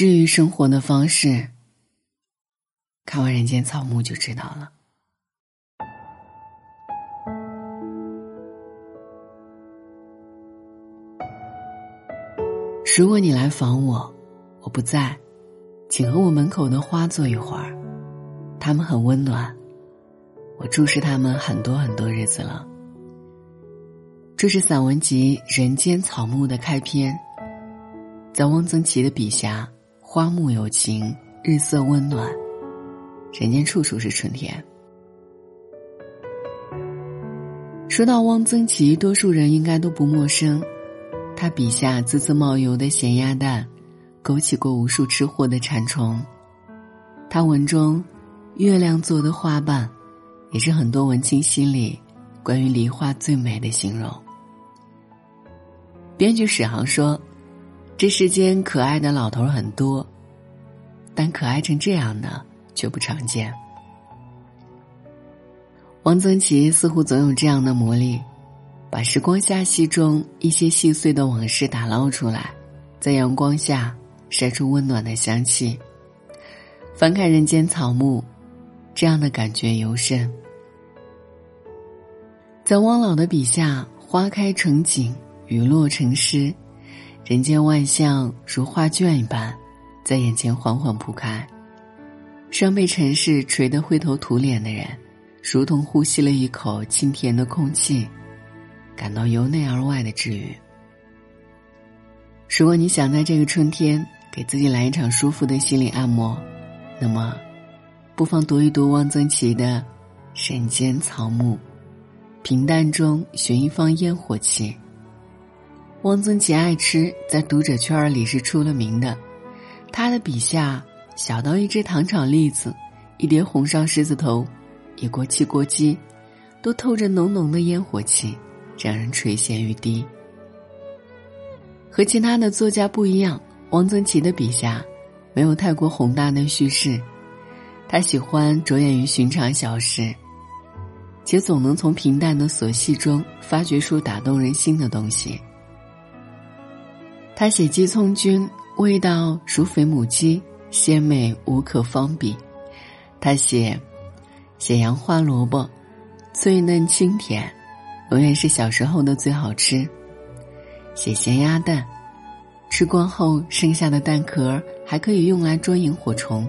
治愈生活的方式。看完《人间草木》就知道了。如果你来访我，我不在，请和我门口的花坐一会儿，它们很温暖，我注视它们很多很多日子了。这是散文集《人间草木》的开篇，在汪曾祺的笔下，花木有情，日色温暖，人间处处是春天。说到汪曾祺，多数人应该都不陌生。他笔下滋滋冒油的咸鸭蛋，勾起过无数吃货的馋虫。他文中月亮做的花瓣，也是很多文青心里关于梨花最美的形容。编剧史航说：“这世间可爱的老头很多，但可爱成这样的却不常见。”汪曾祺似乎总有这样的魔力。把时光下隙中一些细碎的往事打捞出来，在阳光下晒出温暖的香气。翻看人间草木，这样的感觉尤甚。在汪老的笔下，花开成景，雨落成诗，人间万象如画卷一般，在眼前缓缓铺开。尚被尘世锤得灰头土脸的人，如同呼吸了一口清甜的空气。感到由内而外的治愈。如果你想在这个春天给自己来一场舒服的心理按摩，那么，不妨读一读汪曾祺的《人间草木》，平淡中寻一方烟火气。汪曾祺爱吃，在读者圈里是出了名的。他的笔下，小到一只糖炒栗子，一碟红烧狮子头，一锅汽锅鸡，都透着浓浓的烟火气。让人垂涎欲滴。和其他的作家不一样，汪曾祺的笔下没有太过宏大的叙事，他喜欢着眼于寻常小事，且总能从平淡的琐细中发掘出打动人心的东西。他写鸡葱菌，味道如肥母鸡，鲜美无可方比；他写写洋花萝卜，脆嫩清甜。永远是小时候的最好吃。写咸鸭蛋，吃光后剩下的蛋壳还可以用来捉萤火虫，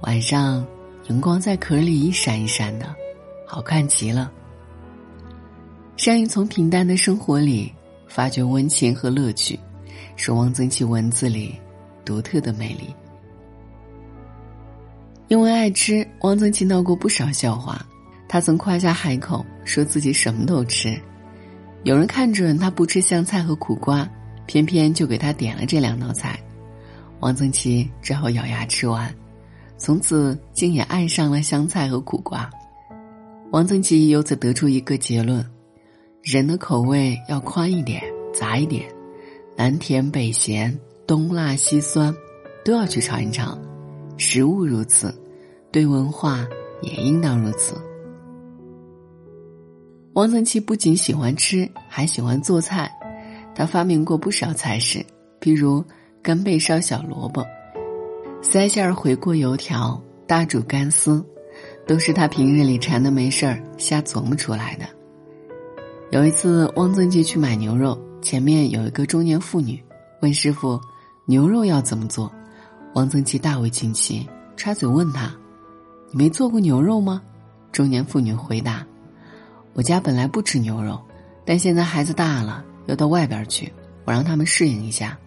晚上荧光在壳里一闪一闪的，好看极了。善于从平淡的生活里发掘温情和乐趣，是汪曾祺文字里独特的魅力。因为爱吃，汪曾祺闹过不少笑话。他曾夸下海口，说自己什么都吃。有人看准他不吃香菜和苦瓜，偏偏就给他点了这两道菜。汪曾祺只好咬牙吃完，从此竟也爱上了香菜和苦瓜。王曾祺由此得出一个结论：人的口味要宽一点、杂一点，南甜北咸、东辣西酸，都要去尝一尝。食物如此，对文化也应当如此。汪曾祺不仅喜欢吃，还喜欢做菜。他发明过不少菜式，譬如干贝烧小萝卜、塞馅儿回锅油条、大煮干丝，都是他平日里馋的没事儿瞎琢磨出来的。有一次，汪曾祺去买牛肉，前面有一个中年妇女，问师傅：“牛肉要怎么做？”汪曾祺大为惊奇，插嘴问他：“你没做过牛肉吗？”中年妇女回答。我家本来不吃牛肉，但现在孩子大了，要到外边去，我让他们适应一下。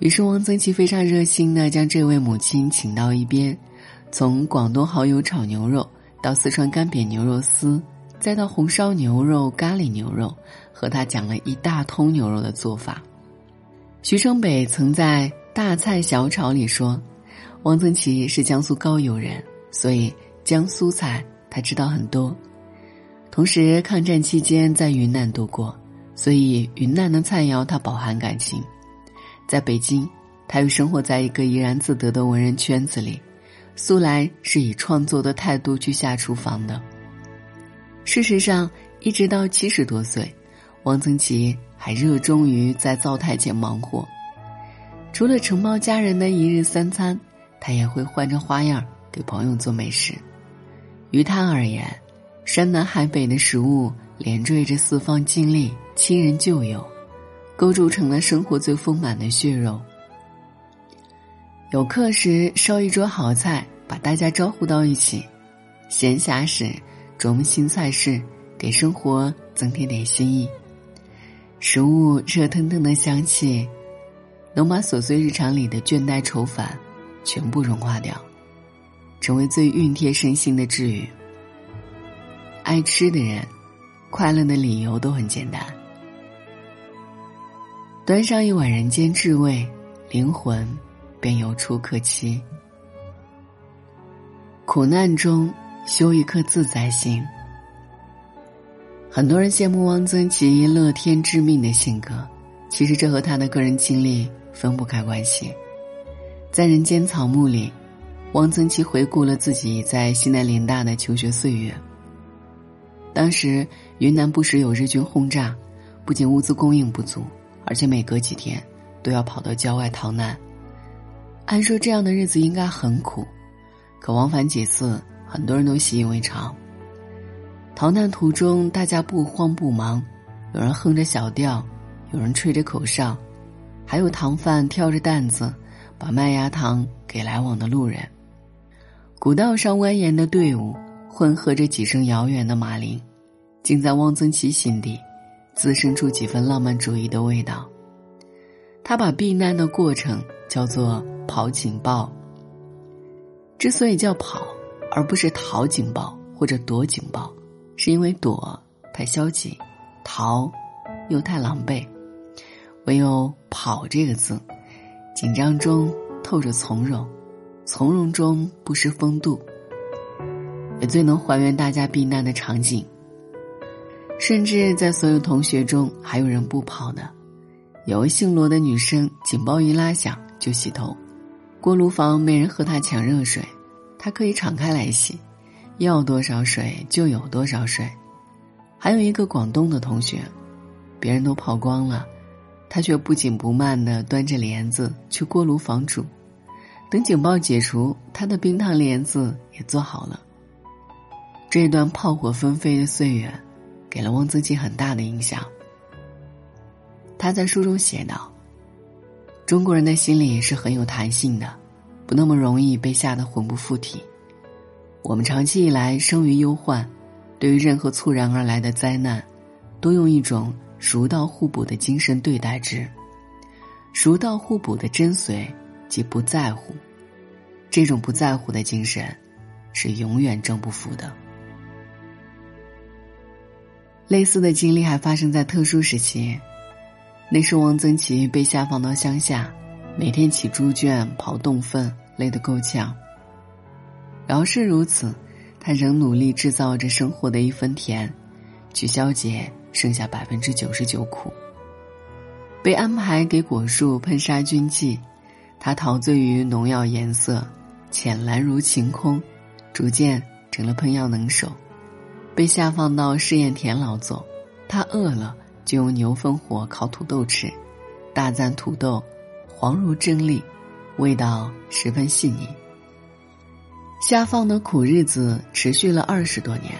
于是汪曾祺非常热心的将这位母亲请到一边，从广东蚝油炒牛肉到四川干煸牛肉丝，再到红烧牛肉、咖喱牛肉，和他讲了一大通牛肉的做法。徐成北曾在《大菜小炒》里说，汪曾祺是江苏高邮人，所以江苏菜他知道很多。同时，抗战期间在云南度过，所以云南的菜肴他饱含感情。在北京，他又生活在一个怡然自得的文人圈子里，素来是以创作的态度去下厨房的。事实上，一直到七十多岁，汪曾祺还热衷于在灶台前忙活。除了承包家人的一日三餐，他也会换着花样给朋友做美食。于他而言，山南海北的食物连缀着四方经历、亲人旧友，构筑成了生活最丰满的血肉。有课时烧一桌好菜，把大家招呼到一起；闲暇时琢磨新菜式，给生活增添点新意。食物热腾腾的香气，能把琐碎日常里的倦怠愁烦全部融化掉，成为最熨贴身心的治愈。爱吃的人，快乐的理由都很简单。端上一碗人间至味，灵魂便有处可栖。苦难中修一颗自在心。很多人羡慕汪曾祺乐天知命的性格，其实这和他的个人经历分不开关系。在《人间草木》里，汪曾祺回顾了自己在西南联大的求学岁月。当时云南不时有日军轰炸，不仅物资供应不足，而且每隔几天都要跑到郊外逃难。按说这样的日子应该很苦，可往返几次，很多人都习以为常。逃难途中，大家不慌不忙，有人哼着小调，有人吹着口哨，还有糖贩挑着担子，把麦芽糖给来往的路人。古道上蜿蜒的队伍，混合着几声遥远的马铃，竟在汪曾祺心底滋生出几分浪漫主义的味道。他把避难的过程叫做“跑警报”。之所以叫跑，而不是逃警报或者躲警报。是因为躲太消极，逃又太狼狈，唯有“跑”这个字，紧张中透着从容，从容中不失风度，也最能还原大家避难的场景。甚至在所有同学中，还有人不跑的。有位姓罗的女生，警报一拉响就洗头，锅炉房没人和她抢热水，她可以敞开来洗。要多少水就有多少水，还有一个广东的同学，别人都跑光了，他却不紧不慢的端着帘子去锅炉房煮，等警报解除，他的冰糖莲子也做好了。这段炮火纷飞的岁月，给了汪曾祺很大的影响。他在书中写道：“中国人的心里是很有弹性的，不那么容易被吓得魂不附体。”我们长期以来生于忧患，对于任何猝然而来的灾难，都用一种熟道互补的精神对待之。熟道互补的真髓即不在乎，这种不在乎的精神，是永远征不服的。类似的经历还发生在特殊时期，那时汪曾祺被下放到乡下，每天起猪圈、刨洞粪，累得够呛。饶是如此，他仍努力制造着生活的一分甜，去消解剩下百分之九十九苦。被安排给果树喷杀菌剂，他陶醉于农药颜色浅蓝如晴空，逐渐成了喷药能手。被下放到试验田劳作，他饿了就用牛粪火烤土豆吃，大赞土豆黄如真粒，味道十分细腻。下放的苦日子持续了二十多年，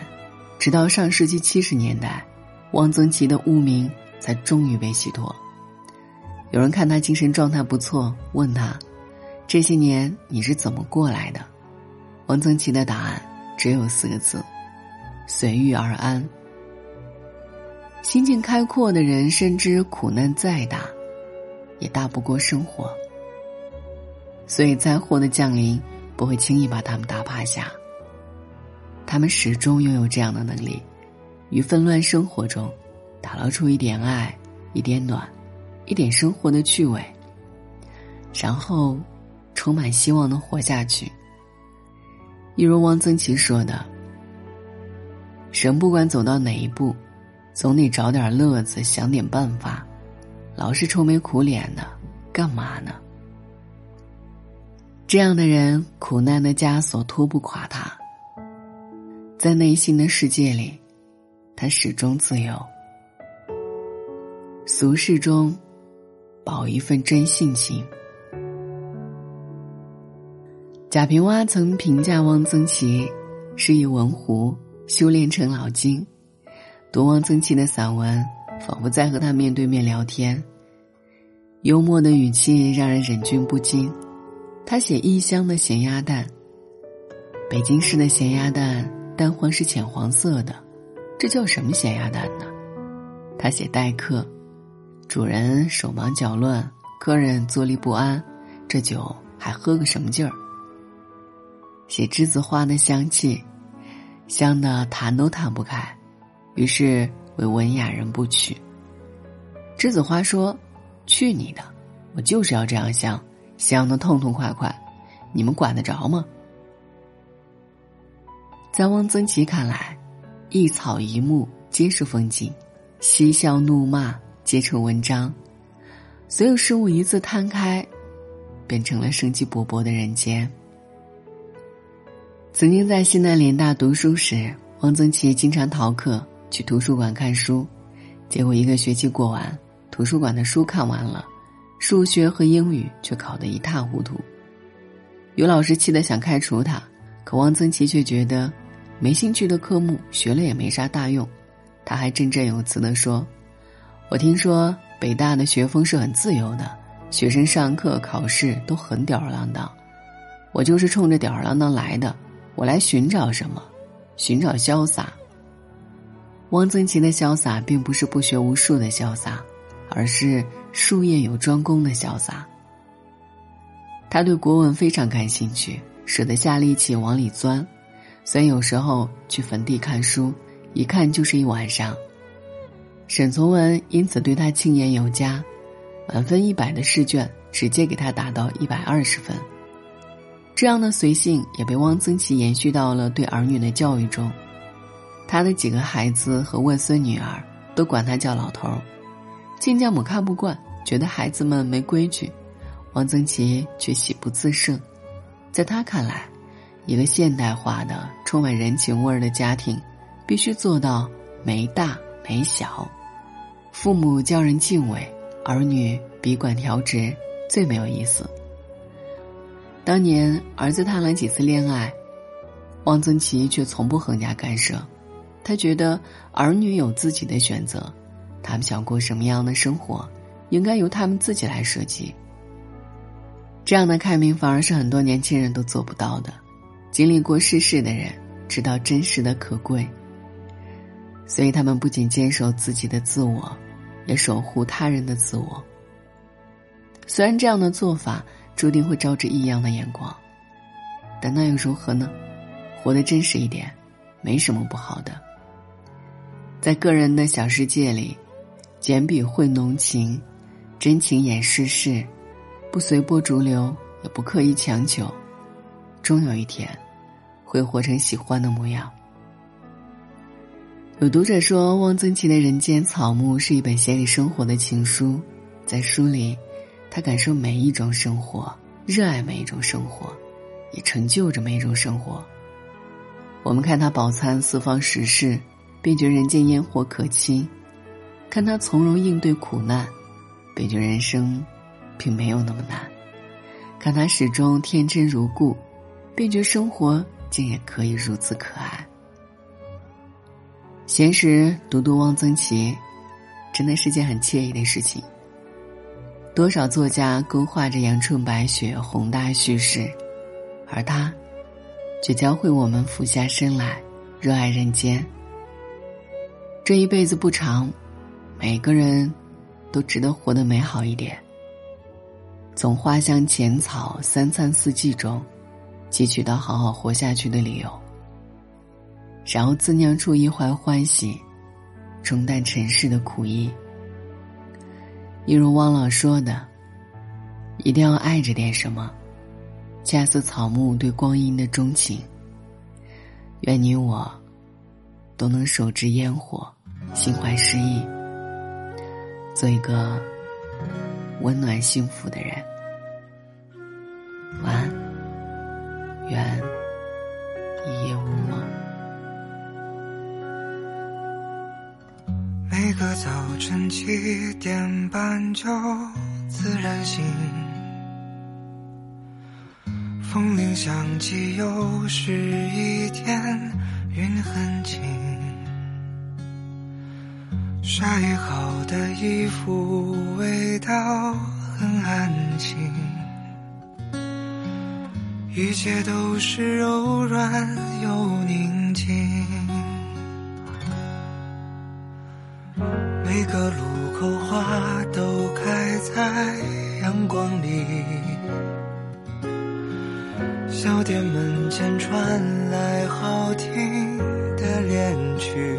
直到上世纪七十年代，汪曾祺的污名才终于被洗脱。有人看他精神状态不错，问他：“这些年你是怎么过来的？”汪曾祺的答案只有四个字：“随遇而安。”心境开阔的人深知苦难再大，也大不过生活。所以灾祸的降临。不会轻易把他们打趴下。他们始终拥有这样的能力，于纷乱生活中，打捞出一点爱，一点暖，一点生活的趣味，然后充满希望的活下去。一如汪曾祺说的：“人不管走到哪一步，总得找点乐子，想点办法，老是愁眉苦脸的，干嘛呢？”这样的人，苦难的枷锁拖不垮他。在内心的世界里，他始终自由。俗世中，保一份真性情，贾平凹曾评价汪曾祺是一文狐，修炼成老精。读汪曾祺的散文，仿佛在和他面对面聊天。幽默的语气让人忍俊不禁。他写异乡的咸鸭蛋。北京市的咸鸭蛋蛋黄是浅黄色的，这叫什么咸鸭蛋呢？他写待客，主人手忙脚乱，客人坐立不安，这酒还喝个什么劲儿？写栀子花的香气，香的弹都弹不开，于是为文雅人不取。栀子花说：“去你的，我就是要这样香，想的痛痛快快，你们管得着吗？”在汪曾祺看来，一草一木皆是风景。嬉笑怒骂皆成文章，所有事物一字摊开，变成了生机勃勃的人间。曾经在西南联大读书时，汪曾祺经常逃课去图书馆看书，结果一个学期过完，图书馆的书看完了，数学和英语却考得一塌糊涂。有老师气得想开除他，可汪曾祺却觉得，没兴趣的科目学了也没啥大用。他还振振有词地说：“我听说北大的学风是很自由的，学生上课考试都很吊儿郎当。我就是冲着吊儿郎当来的。我来寻找什么？寻找潇洒。汪曾祺的潇洒并不是不学无术的潇洒，而是术业有专攻的潇洒。他对国文非常感兴趣，舍得下力气往里钻，所以有时候去坟地看书。”一看就是一晚上。沈从文因此对他青言有加，满分一百的试卷直接给他打到一百二十分。这样的随性也被汪曾祺延续到了对儿女的教育中。他的几个孩子和外孙女儿都管他叫老头儿。亲家母看不惯，觉得孩子们没规矩，汪曾祺却喜不自胜。在他看来，一个现代化的、充满人情味儿的家庭。必须做到没大没小，父母教人敬畏，儿女笔管调直，最没有意思。当年儿子谈了几次恋爱，汪曾祺却从不横加干涉，他觉得儿女有自己的选择，他们想过什么样的生活，应该由他们自己来设计。这样的开明反而是很多年轻人都做不到的。经历过世事的人，知道真实的可贵。所以，他们不仅坚守自己的自我，也守护他人的自我。虽然这样的做法注定会招致异样的眼光，但那又如何呢？活得真实一点，没什么不好的。在个人的小世界里，简笔绘浓情，真情掩世事，不随波逐流，也不刻意强求，终有一天，会活成喜欢的模样。有读者说，汪曾祺的《人间草木》是一本写给生活的情书，在书里，他感受每一种生活，热爱每一种生活，也成就着每一种生活。我们看他饱餐四方食事，便觉人间烟火可亲；看他从容应对苦难，便觉人生并没有那么难；看他始终天真如故，便觉生活竟也可以如此可爱。闲时读读汪曾祺，真的是件很惬意的事情。多少作家勾画着阳春白雪、宏大叙事，而他，却教会我们俯下身来，热爱人间。这一辈子不长，每个人都值得活得美好一点。从花香浅草、三餐四季中，汲取到好好活下去的理由。然后自酿出一怀欢喜，冲淡尘世的苦意。一如汪老说的：“一定要爱着点什么，恰似草木对光阴的钟情。”愿你我都能手执烟火，心怀诗意，做一个温暖幸福的人。晚安，愿一夜无梦。每个早晨七点半就自然醒，风铃响起，又是一天，云很轻。晒好的衣服，味道很安静。一切都是柔软又宁静。每个路口花都开在阳光里。小店门前传来好听的恋曲，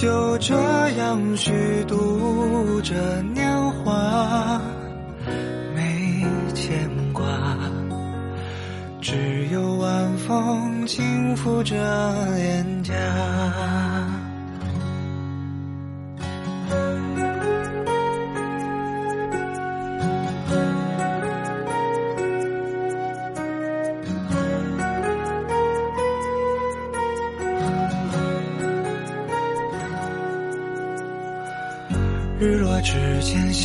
就这样虚度着年华，没牵挂，只有晚风轻拂着脸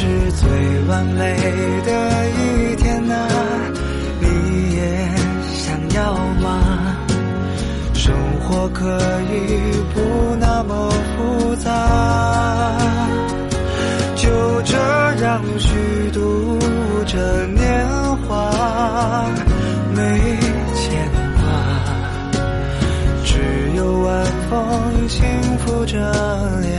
是最完美的一天啊，你也想要吗？生活可以不那么复杂，就这样虚度着年华，没牵挂，只有晚风轻拂着脸